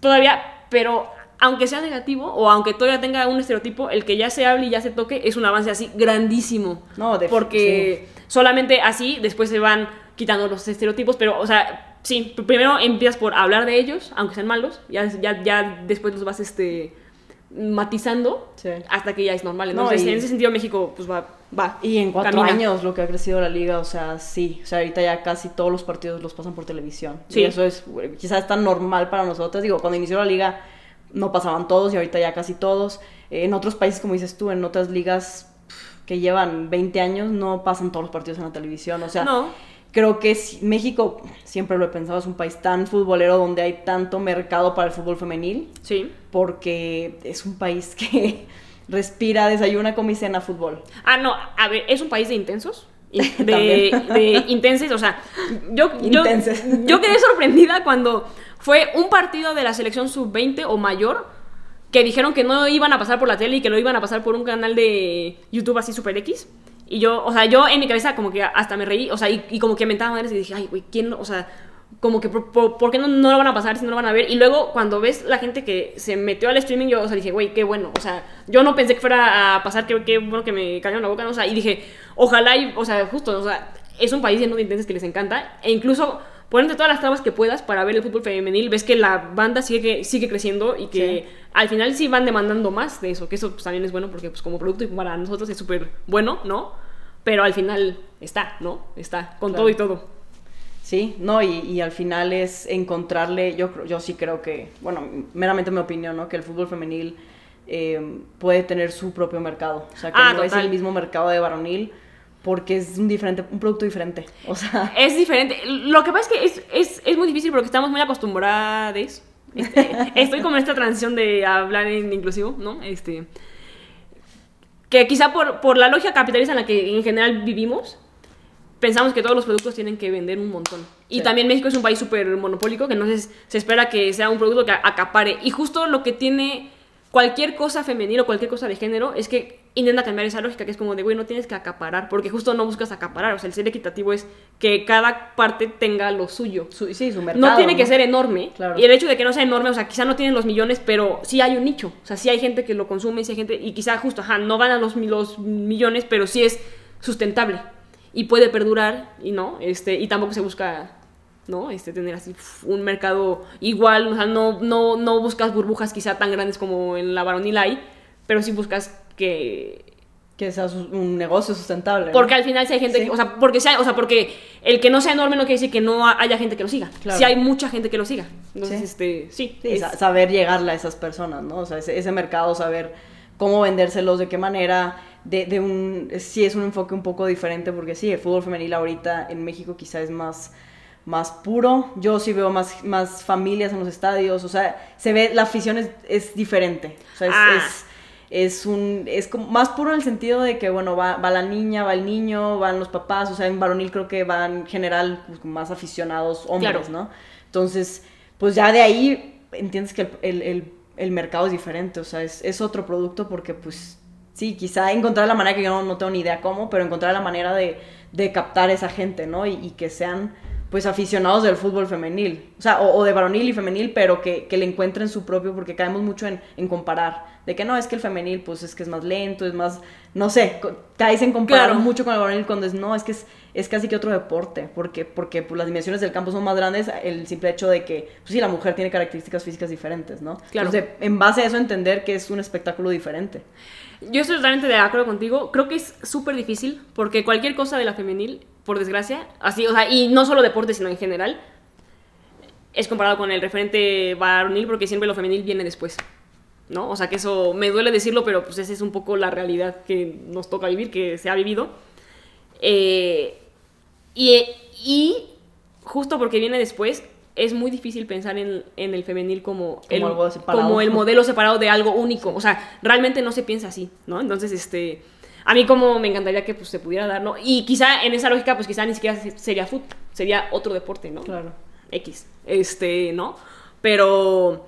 Todavía, pero aunque sea negativo o aunque todavía tenga un estereotipo, el que ya se hable y ya se toque es un avance así grandísimo. No, de- Porque solamente así después se van quitando los estereotipos, pero, o sea, sí, pr- primero empiezas por hablar de ellos, aunque sean malos, ya, ya, ya después los vas este, matizando Sí. hasta que ya es normal. No, Entonces, y- en ese sentido, México, pues va. va Y en cuatro camina. años lo que ha crecido la liga, o sea, sí. O sea, ahorita ya casi todos los partidos los pasan por televisión. Sí. Y eso es, quizás es tan normal para nosotros. Digo, cuando inició la liga no pasaban todos y ahorita ya casi todos. Eh, en otros países, como dices tú, en otras ligas que llevan 20 años no pasan todos los partidos en la televisión. O sea, No. creo que si- México, siempre lo he pensado, es un país tan futbolero donde hay tanto mercado para el fútbol femenil Sí. porque es un país que respira, desayuna, come y cena fútbol. Ah, no, a ver, es un país de intensos. De, de intenses, o sea, yo, yo, yo quedé sorprendida cuando fue un partido de la selección sub-20 o mayor que dijeron que no iban a pasar por la tele y que lo iban a pasar por un canal de YouTube así super X. Y yo, o sea, yo en mi cabeza como que hasta me reí, o sea, y, como que mentaba madres y dije, ay, güey, ¿quién? no?", O sea, como que, ¿por, qué no, no lo van a pasar si no lo van a ver? Y luego cuando ves la gente que se metió al streaming, yo, o sea, dije, güey, qué bueno. O sea, yo no pensé que fuera a pasar, qué, qué bueno que me callaron la boca, ¿no? O sea, y dije, ojalá, y, o sea, justo, o sea, es un país lleno de intentes que les encanta. E incluso ponerte todas las trabas que puedas para ver el fútbol femenil, ves que la banda sigue, sigue creciendo y que al final sí van demandando más de eso, que eso pues, también es bueno porque pues, como producto y para nosotros es súper bueno, ¿no? Pero al final está, ¿no? Está, con todo y todo. Sí, no, y, y, al final es encontrarle, yo, yo sí creo que, bueno, meramente mi opinión, ¿no? Que el fútbol femenil eh, puede tener su propio mercado. O sea, que Ah, no es el mismo mercado de varonil porque es un, diferente, un producto diferente. O sea, Es diferente. Lo que pasa es que es, es, es muy difícil porque estamos muy acostumbrados. Este, estoy como en esta transición de hablar en inclusivo, ¿no? Este, que quizá por, por la lógica capitalista en la que en general vivimos, pensamos que todos los productos tienen que vender un montón. Y Sí. también México es un país súper monopólico, que entonces se espera que sea un producto que acapare. Y justo lo que tiene cualquier cosa femenil o cualquier cosa de género es que intenta cambiar esa lógica, que es como de, güey, no tienes que acaparar, porque justo no buscas acaparar. O sea, el ser equitativo es que cada parte tenga lo suyo. su- sí, su mercado. No tiene que ser enorme. Claro. Y el hecho de que no sea enorme, o sea, quizá no tienen los millones, pero sí hay un nicho. O sea, sí hay gente que lo consume, sí hay gente. Y quizá justo, ajá, no ganan los, mi- los millones, pero sí es sustentable. Y puede perdurar, y no. Este, y tampoco se busca, ¿no? Este, tener así un mercado igual. O sea, no, no, no buscas burbujas quizá tan grandes como en la varonil hay, pero sí buscas que Que sea un negocio sustentable. ¿no? porque al final si hay gente, Sí. que- o sea, porque sea, o sea, porque el que no sea enorme no quiere decir que no haya gente que lo siga. Claro. Si hay mucha gente que lo siga. Entonces, Sí. este, sí. Sí, es- saber llegarle a esas personas, ¿no? O sea, ese, ese mercado, saber cómo vendérselos, de qué manera, de, de un... Sí, es un enfoque un poco diferente, porque sí, el fútbol femenil ahorita en México quizá es más, más puro. Yo sí veo más, más familias en los estadios, o sea, se ve, la afición es, es diferente. O sea, es... Ah. es es un es como más puro en el sentido de que bueno va, va la niña va el niño van los papás o sea en varonil creo que van en general pues, más aficionados hombres Claro. no entonces pues ya de ahí entiendes que el, el- el- el mercado es diferente, o sea, es, es otro producto porque pues sí, quizá encontrar la manera que yo no, no tengo ni idea cómo, pero encontrar la manera de, de captar esa gente, ¿no? Y, y que sean pues aficionados del fútbol femenil, o sea, o, o de varonil y femenil, pero que, que le encuentren su propio, porque caemos mucho en, en comparar, de que no, es que el femenil pues es que es más lento, es más, no sé, caes en comparar Claro. mucho con el varonil cuando es, no, es que es, es casi que otro deporte, porque, porque pues, las dimensiones del campo son más grandes, el simple hecho de que, pues sí, la mujer tiene características físicas diferentes, ¿no? Claro. Entonces, en base a eso entender que es un espectáculo diferente. Yo estoy totalmente de acuerdo contigo. Creo que es súper difícil porque cualquier cosa de la femenil, por desgracia, así, o sea, y no solo deporte, sino en general, es comparado con el referente varonil porque siempre lo femenil viene después. ¿No? O sea, que eso me duele decirlo, pero pues esa es un poco la realidad que nos toca vivir, que se ha vivido. Eh, y, y justo porque viene después, es muy difícil pensar en, en el femenil como, Como el, algo separado. como el modelo separado de algo único. O sea, realmente no se piensa así, ¿no? Entonces, este, a mí como me encantaría que pues, se pudiera dar, ¿no? Y quizá en esa lógica, pues quizá ni siquiera se- sería fútbol, sería otro deporte, ¿no? Claro. X, este, ¿no? Pero,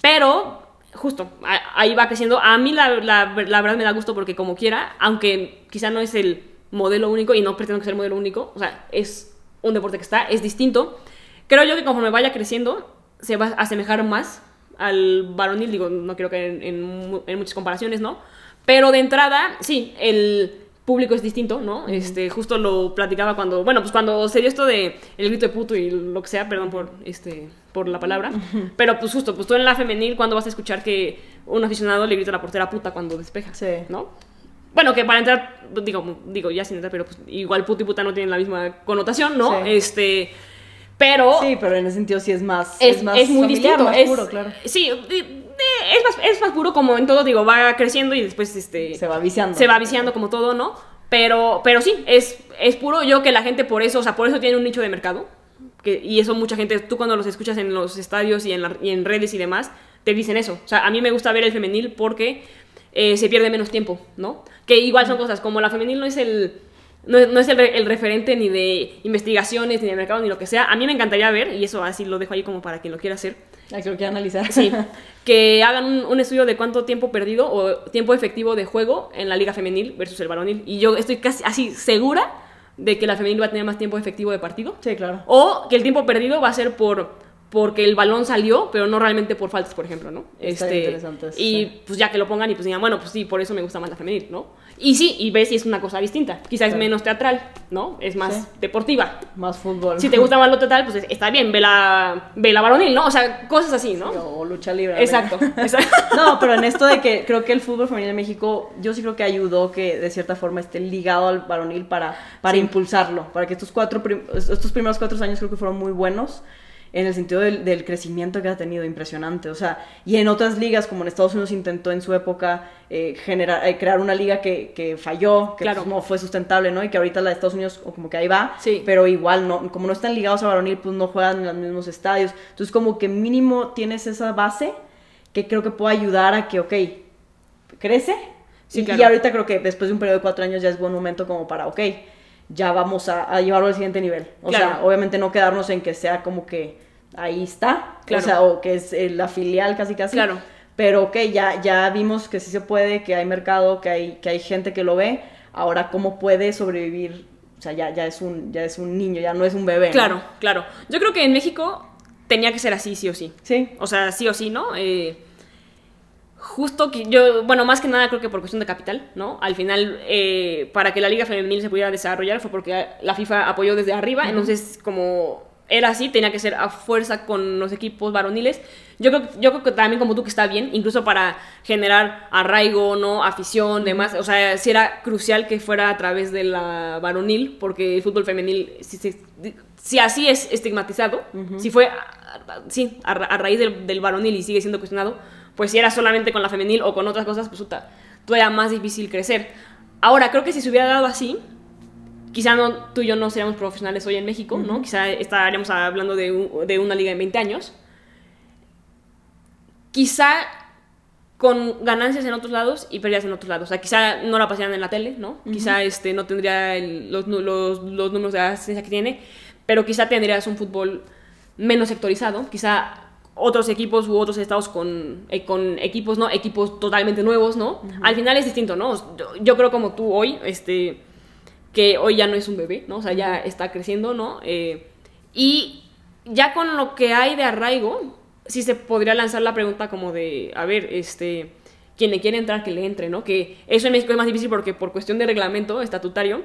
pero, justo, a- ahí va creciendo. A mí la, la- la verdad me da gusto porque como quiera, aunque quizá no es el modelo único y no pretendo que sea el modelo único, o sea, es un deporte que está, es distinto. Creo yo que conforme vaya creciendo, se va a asemejar más al varonil, digo, no quiero caer en, en mu- en muchas comparaciones, ¿no? Pero de entrada, sí, el público es distinto, ¿no? Este, justo lo platicaba cuando, bueno, pues cuando se dio esto de el grito de puto y lo que sea, perdón por este por la palabra, pero pues justo, pues tú en la femenil cuando vas a escuchar que un aficionado le grita a la portera puta cuando despeja, Sí. ¿no? Bueno, que para entrar, digo, digo ya sin entrar, pero pues igual puto y puta no tienen la misma connotación, ¿no? Sí. Este, pero Sí, pero en ese sentido sí es más, es, más es muy familiar, distinto. más es, puro, claro. Sí, de- de- es, más, es más puro como en todo, digo, va creciendo y después este, Se va viciando. se va viciando como todo, ¿no? Pero, pero sí, es, es puro yo que la gente por eso, o sea, por eso tiene un nicho de mercado. Que, y eso mucha gente, tú cuando los escuchas en los estadios y en, la- y en redes y demás, te dicen eso. O sea, a mí me gusta ver el femenil porque eh, se pierde menos tiempo, ¿no? Que igual son cosas como la femenil no es el... No es, no es el, re- el referente ni de investigaciones, ni de mercado, ni lo que sea. A mí me encantaría ver, y eso así lo dejo ahí como para quien lo quiera hacer, creo que analizar. Sí, que hagan un, un estudio de cuánto tiempo perdido o tiempo efectivo de juego en la liga femenil versus el varonil. Y yo estoy casi así segura de que la femenil va a tener más tiempo efectivo de partido. Sí, claro. O que el tiempo perdido va a ser por, porque el balón salió, pero no realmente por faltas, por ejemplo, ¿no? Está Este, interesante eso, y sí. pues ya que lo pongan y pues digan, bueno, pues sí, por eso me gusta más la femenil, ¿no? Y sí, y ves si es una cosa distinta. Quizás es Claro. menos teatral, ¿no? Es más Sí. deportiva. Más fútbol. Si te gusta más lo teatral, pues está bien, ve la, ve la varonil, ¿no? O sea, cosas así, ¿no? O lucha libre. Exacto, exacto. No, pero en esto de que creo que el fútbol femenil en México, yo sí creo que ayudó que de cierta forma esté ligado al varonil para, para Sí. impulsarlo, para que estos cuatro estos primeros cuatro años creo que fueron muy buenos en el sentido del, del crecimiento que ha tenido, impresionante. O sea, y en otras ligas, como en Estados Unidos intentó en su época eh, generar, eh, crear una liga que, que falló, que Claro. pues, no fue sustentable, ¿no? Y que ahorita la de Estados Unidos o como que ahí va, Sí. pero igual, no, como no están ligados a varonil, pues no juegan en los mismos estadios. Entonces como que mínimo tienes esa base que creo que puede ayudar a que, ok, crece. Sí, y, claro. y ahorita creo que después de un periodo de cuatro años ya es buen momento como para, ok, ya vamos a, a llevarlo al siguiente nivel. O sea, obviamente no quedarnos en que sea como que ahí está, Claro. o sea, o que es eh, la filial casi casi. Claro. Pero ok, ya, ya vimos que sí se puede, que hay mercado, que hay, que hay gente que lo ve. Ahora, ¿cómo puede sobrevivir? O sea, ya, ya, es un, ya es un niño, ya no es un bebé. ¿no? Claro, claro. Yo creo que en México tenía que ser así, sí o sí. Sí. O sea, sí o sí, ¿no? Eh, justo que yo, bueno, más que nada creo que por cuestión de capital, ¿no? Al final, eh, para que la liga femenil se pudiera desarrollar fue porque la FIFA apoyó desde arriba, entonces como era así, tenía que ser a fuerza con los equipos varoniles. Yo creo, yo creo que también como tú que está bien, incluso para generar arraigo, ¿no? Afición, demás. O sea, sí era crucial que fuera a través de la varonil, porque el fútbol femenil, si, así es estigmatizado, si fue, sí, a raíz del, del varonil y sigue siendo cuestionado, pues si era solamente con la femenil o con otras cosas, pues puta, todavía más difícil crecer. Ahora, creo que si se hubiera dado así, quizá no, tú y yo no seríamos profesionales hoy en México, ¿no? Quizá estaríamos hablando de, un- de una liga en 20 años. Quizá con ganancias en otros lados y pérdidas en otros lados. O sea, quizá no la pasarían en la tele, ¿no? Quizá este, no tendría el- los, los, los números de asistencia que tiene, pero quizá tendrías un fútbol menos sectorizado. Quizá otros equipos u otros estados con, eh, con equipos, ¿no? Equipos totalmente nuevos, ¿no? Al final es distinto, ¿no? Yo, yo creo como tú hoy, este que hoy ya no es un bebé, ¿no? O sea, ya está creciendo, ¿no? Eh, y ya con lo que hay de arraigo, sí se podría lanzar la pregunta como de, a ver, este, quien le quiere entrar, que le entre, ¿no? Que eso en México es más difícil porque por cuestión de reglamento estatutario,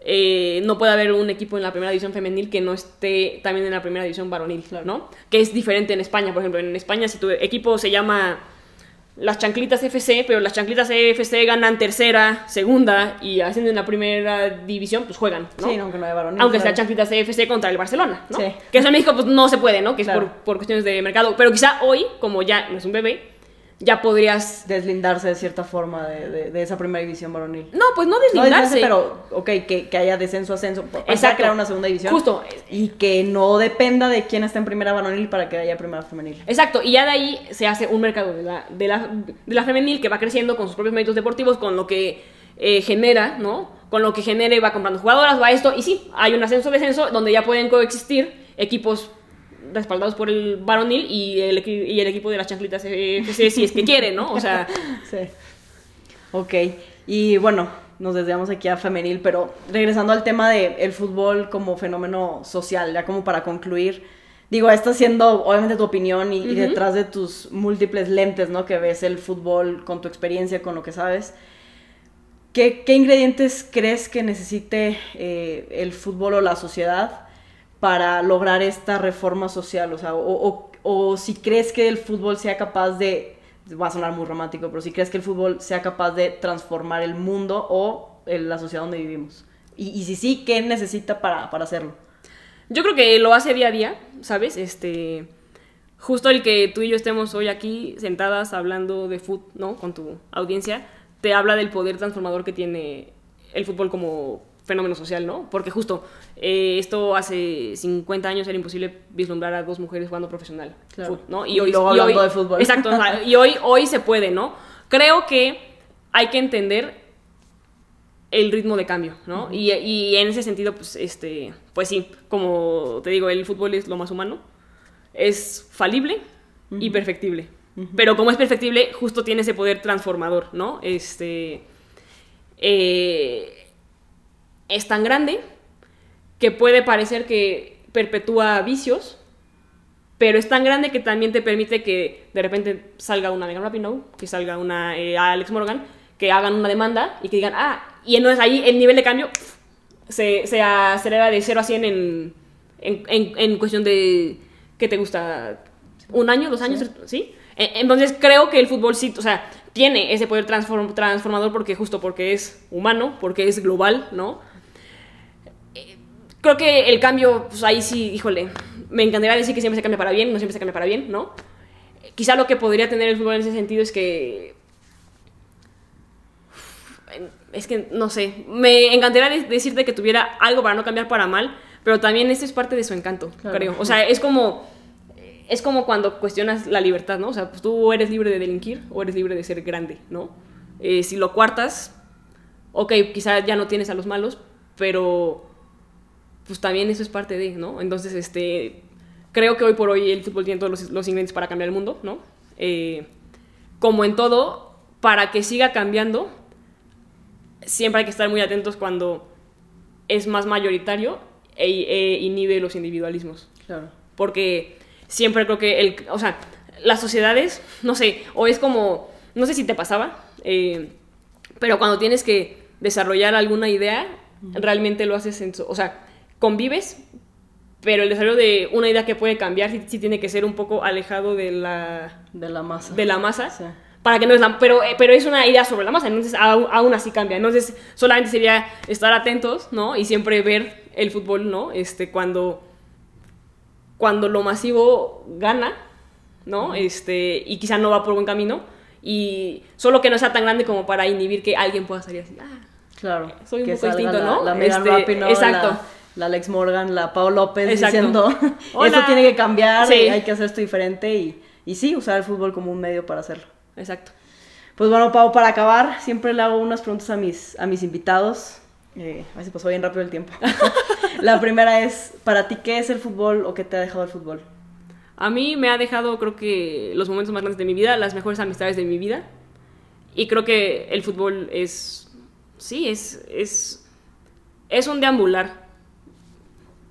eh, no puede haber un equipo en la primera división femenil que no esté también en la primera división varonil, ¿no? Que es diferente en España, por ejemplo, en España si tu equipo se llama las chanclitas FC, pero las chanclitas FC ganan tercera, segunda y ascienden a la primera división, pues juegan, ¿no? Sí, no, aunque no hay varonil. Aunque sea claro. chanclitas FC contra el Barcelona, ¿no? Sí. Que eso en México pues, no se puede, ¿no? Que es Claro. por, por cuestiones de mercado. Pero quizá hoy, como ya no es un bebé, ya podrías... Deslindarse de cierta forma de, de- de esa primera división varonil. No, pues no No deslindarse. pero, ok, que, que haya descenso, ascenso. Para Exacto. crear una segunda división. Justo. Y que no dependa de quién está en primera varonil para que haya primera femenil. Exacto, y ya de ahí se hace un mercado de la, de la, de la femenil que va creciendo con sus propios méritos deportivos, con lo que eh, genera, ¿no? Con lo que genere, va comprando jugadoras, va esto, y sí, hay un ascenso-descenso donde ya pueden coexistir equipos respaldados por el varonil y el, equi- y el equipo de las chanclitas FC si es que quiere, ¿no? O sea, Sí. Ok. Y bueno, nos desviamos aquí a femenil, pero regresando al tema del el fútbol como fenómeno social, ya como para concluir. Digo, esta siendo obviamente tu opinión y, detrás de tus múltiples lentes, ¿no? Que ves el fútbol con tu experiencia, con lo que sabes. ¿Qué, qué ingredientes crees que necesite eh, el fútbol o la sociedad para lograr esta reforma social? O sea, o, o- si crees que el fútbol sea capaz de, va a sonar muy romántico, pero si crees que el fútbol sea capaz de transformar el mundo o eh, la sociedad donde vivimos. Y, y si sí, ¿qué necesita para, para hacerlo? Yo creo que lo hace día a día, ¿sabes? Este. Justo el que tú y yo estemos hoy aquí sentadas hablando de fútbol, ¿no? Con tu audiencia, te habla del poder transformador que tiene el fútbol como fenómeno social, ¿no? Porque justo eh, esto hace 50 años era imposible vislumbrar a dos mujeres jugando profesional, Claro. ¿no? Y luego hablando de fútbol. Exacto, o sea, y hoy, hoy se puede, ¿no? Creo que hay que entender el ritmo de cambio, ¿no? y, y en ese sentido, pues, este, pues sí, como te digo, el fútbol es lo más humano, es falible y perfectible. Pero como es perfectible, justo tiene ese poder transformador, ¿no? Este, eh, es tan grande que puede parecer que perpetúa vicios, pero es tan grande que también te permite que de repente salga una Megan Rapinoe, que salga una eh, Alex Morgan, que hagan una demanda y que digan, ah, y entonces ahí el nivel de cambio se, se acelera de 0 a 100 en, en, en, cuestión de, ¿qué te gusta? ¿Un año, dos años? ¿Sí? E, entonces creo que el fútbol sí, o sea, tiene ese poder transformador porque justo porque es humano, porque es global, ¿no? Creo que el cambio, pues ahí sí, híjole, me encantaría decir que siempre se cambia para bien, no siempre se cambia para bien, ¿no? Quizá lo que podría tener el fútbol en ese sentido es que... Es que, no sé, me encantaría decirte que tuviera algo para no cambiar para mal, pero también esto es parte de su encanto, creo. O sea, es como... Es como cuando cuestionas la libertad, ¿no? O sea, pues tú eres libre de delinquir o eres libre de ser grande, ¿no? Eh, si lo cuartas, ok, quizá ya no tienes a los malos, pero pues también eso es parte de, ¿no? Entonces, este, creo que hoy por hoy el fútbol tiene todos los, ingredientes para cambiar el mundo, ¿no? Eh, como en todo, para que siga cambiando, siempre hay que estar muy atentos cuando es más mayoritario e, e inhibe los individualismos. Claro. Porque siempre creo que, el, o sea, las sociedades, no sé, o es como, no sé si te pasaba, eh, pero cuando tienes que desarrollar alguna idea, realmente lo haces en, o sea, convives, pero el desarrollo de una idea que puede cambiar sí, tiene que ser un poco alejado de la, de la masa. De la masa. Para que no es la, pero, eh, pero es una idea sobre la masa, entonces aún, así cambia. Entonces, solamente sería estar atentos, ¿no? Y siempre ver el fútbol, ¿no? Este, cuando, cuando lo masivo gana, ¿no? Este, y quizá no va por buen camino. Y solo que no sea tan grande como para inhibir que alguien pueda salir así. Ah, claro. Soy un poco distinto, ¿no? La este, exacto la Alex Morgan, la Pau López diciendo, esto tiene que cambiar, hay que hacer esto diferente y, y sí, usar el fútbol como un medio para hacerlo. Exacto. Pues bueno, Pau, para acabar, siempre le hago unas preguntas a mis, a mis invitados. Eh, a ver si pasó bien rápido el tiempo. la primera es, para ti, ¿qué es el fútbol o qué te ha dejado el fútbol? A mí me ha dejado, creo que, los momentos más grandes de mi vida, las mejores amistades de mi vida. Y creo que el fútbol es, sí, es, es, es un deambular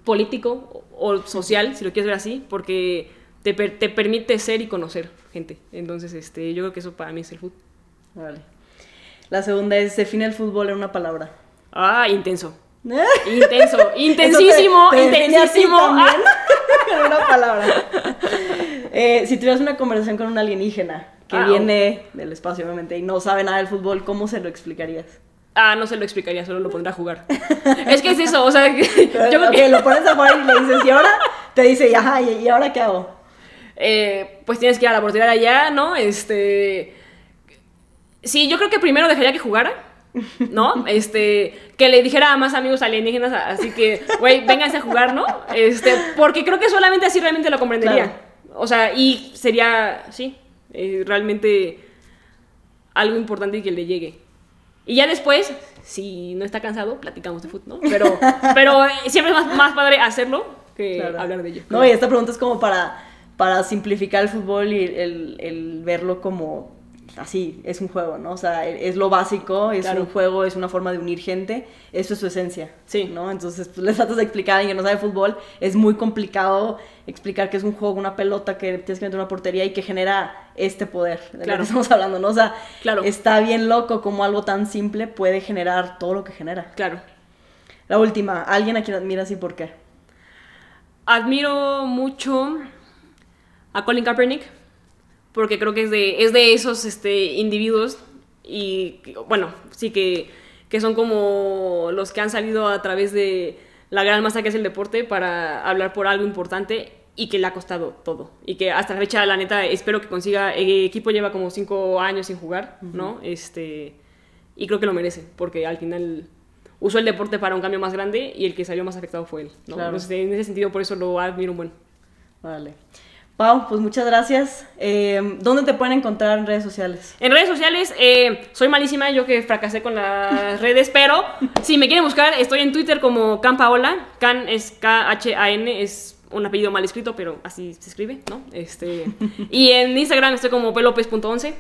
político o social, si lo quieres ver así, porque te, te permite ser y conocer gente. Entonces, este, yo creo que eso para mí es el fútbol. Vale. La segunda es, define el fútbol en una palabra. Ah, intenso. Intenso, intensísimo, intensísimo. Ah. en una palabra. Eh, si tuvieras una conversación con un alienígena que ah, viene del espacio, obviamente, y no sabe nada del fútbol, ¿cómo se lo explicarías? Ah, no se lo explicaría, solo lo pondrá a jugar. es que es eso, o sea, yo que lo pones a jugar y le dices, ¿y ahora? Te dice, ajá, ¿y ahora qué hago? Eh, pues tienes que ir a la portería allá, ¿no? Este. Sí, yo creo que primero dejaría que jugara. ¿No? Este, que le dijera a más amigos alienígenas, así que, güey, vénganse a jugar, ¿no? Este, porque creo que solamente así realmente lo comprendería. O sea, y sería, sí, eh, realmente algo importante y que le llegue. Y ya después, si no está cansado, platicamos de fútbol, ¿no? Pero, pero siempre es más, padre hacerlo que hablar de ello. No, y esta pregunta es como para, para simplificar el fútbol y el, el verlo como así, es un juego, ¿no? O sea, es lo básico, es un juego, es una forma de unir gente, eso es su esencia, sí. ¿no? Entonces, tú le tratas de explicar a alguien que no sabe fútbol, es muy complicado explicar que es un juego, una pelota que tienes que meter una portería y que genera este poder de claro. lo que estamos hablando, ¿no? O sea, claro. está bien loco como algo tan simple puede generar todo lo que genera. Claro. La última, alguien a quien admiras y por qué. Admiro mucho a Colin Kaepernick porque creo que es de, es de esos este, individuos y, bueno, sí que, que son como los que han salido a través de la gran masa que es el deporte para hablar por algo importante y que le ha costado todo. Y que hasta la fecha, la neta, espero que consiga. El equipo lleva como cinco años sin jugar, ¿no? Este, y creo que lo merece, porque al final usó el deporte para un cambio más grande y el que salió más afectado fue él, ¿no? Entonces, en ese sentido, por eso lo admiro un buen. Vale. Pau, pues muchas gracias. Eh, ¿Dónde te pueden encontrar en redes sociales? En redes sociales, eh, soy malísima, yo que fracasé con las redes, pero si me quieren buscar, estoy en Twitter como Campaola. Can es K-H-A-N, es un apellido mal escrito, pero así se escribe, ¿no? Este, y en Instagram estoy como pelopez.11.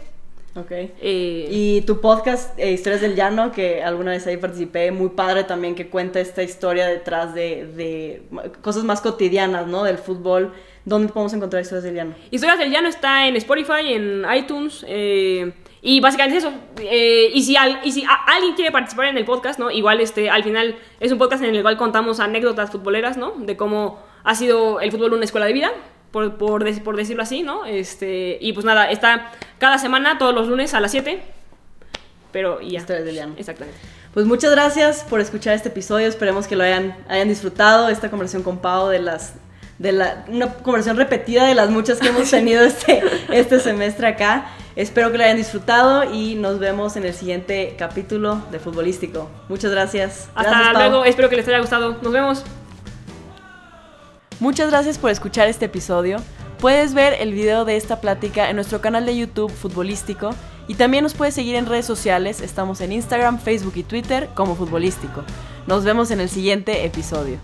Ok. Eh, y tu podcast, Historias del Llano, que alguna vez ahí participé, muy padre también, que cuenta esta historia detrás de, de cosas más cotidianas, ¿no? Del fútbol ¿Dónde podemos encontrar historias del llano? Historias del llano está en Spotify, en iTunes. eh, y básicamente es eso. Eh, y si, al- y si a- alguien quiere participar en el podcast, ¿no? Igual este, al final es un podcast en el cual contamos anécdotas futboleras, ¿no? De cómo ha sido el fútbol una escuela de vida, por, por, dec- por decirlo así, ¿no? Este, y pues nada, está cada semana, todos los lunes a las 7. Pero y ya. Historias del llano. Exactamente. Pues muchas gracias por escuchar este episodio. Esperemos que lo hayan, hayan disfrutado. Esta conversación con Pau de las. De la, una conversación repetida de las muchas que hemos tenido este, este semestre acá. Espero que lo hayan disfrutado y nos vemos en el siguiente capítulo de Futbolístico. Muchas gracias. Hasta Gracias, luego, espero que les haya gustado. Nos vemos. Muchas gracias por escuchar este episodio. Puedes ver el video de esta plática en nuestro canal de YouTube Futbolístico y también nos puedes seguir en redes sociales. Estamos en Instagram, Facebook y Twitter como Futbolístico. Nos vemos en el siguiente episodio.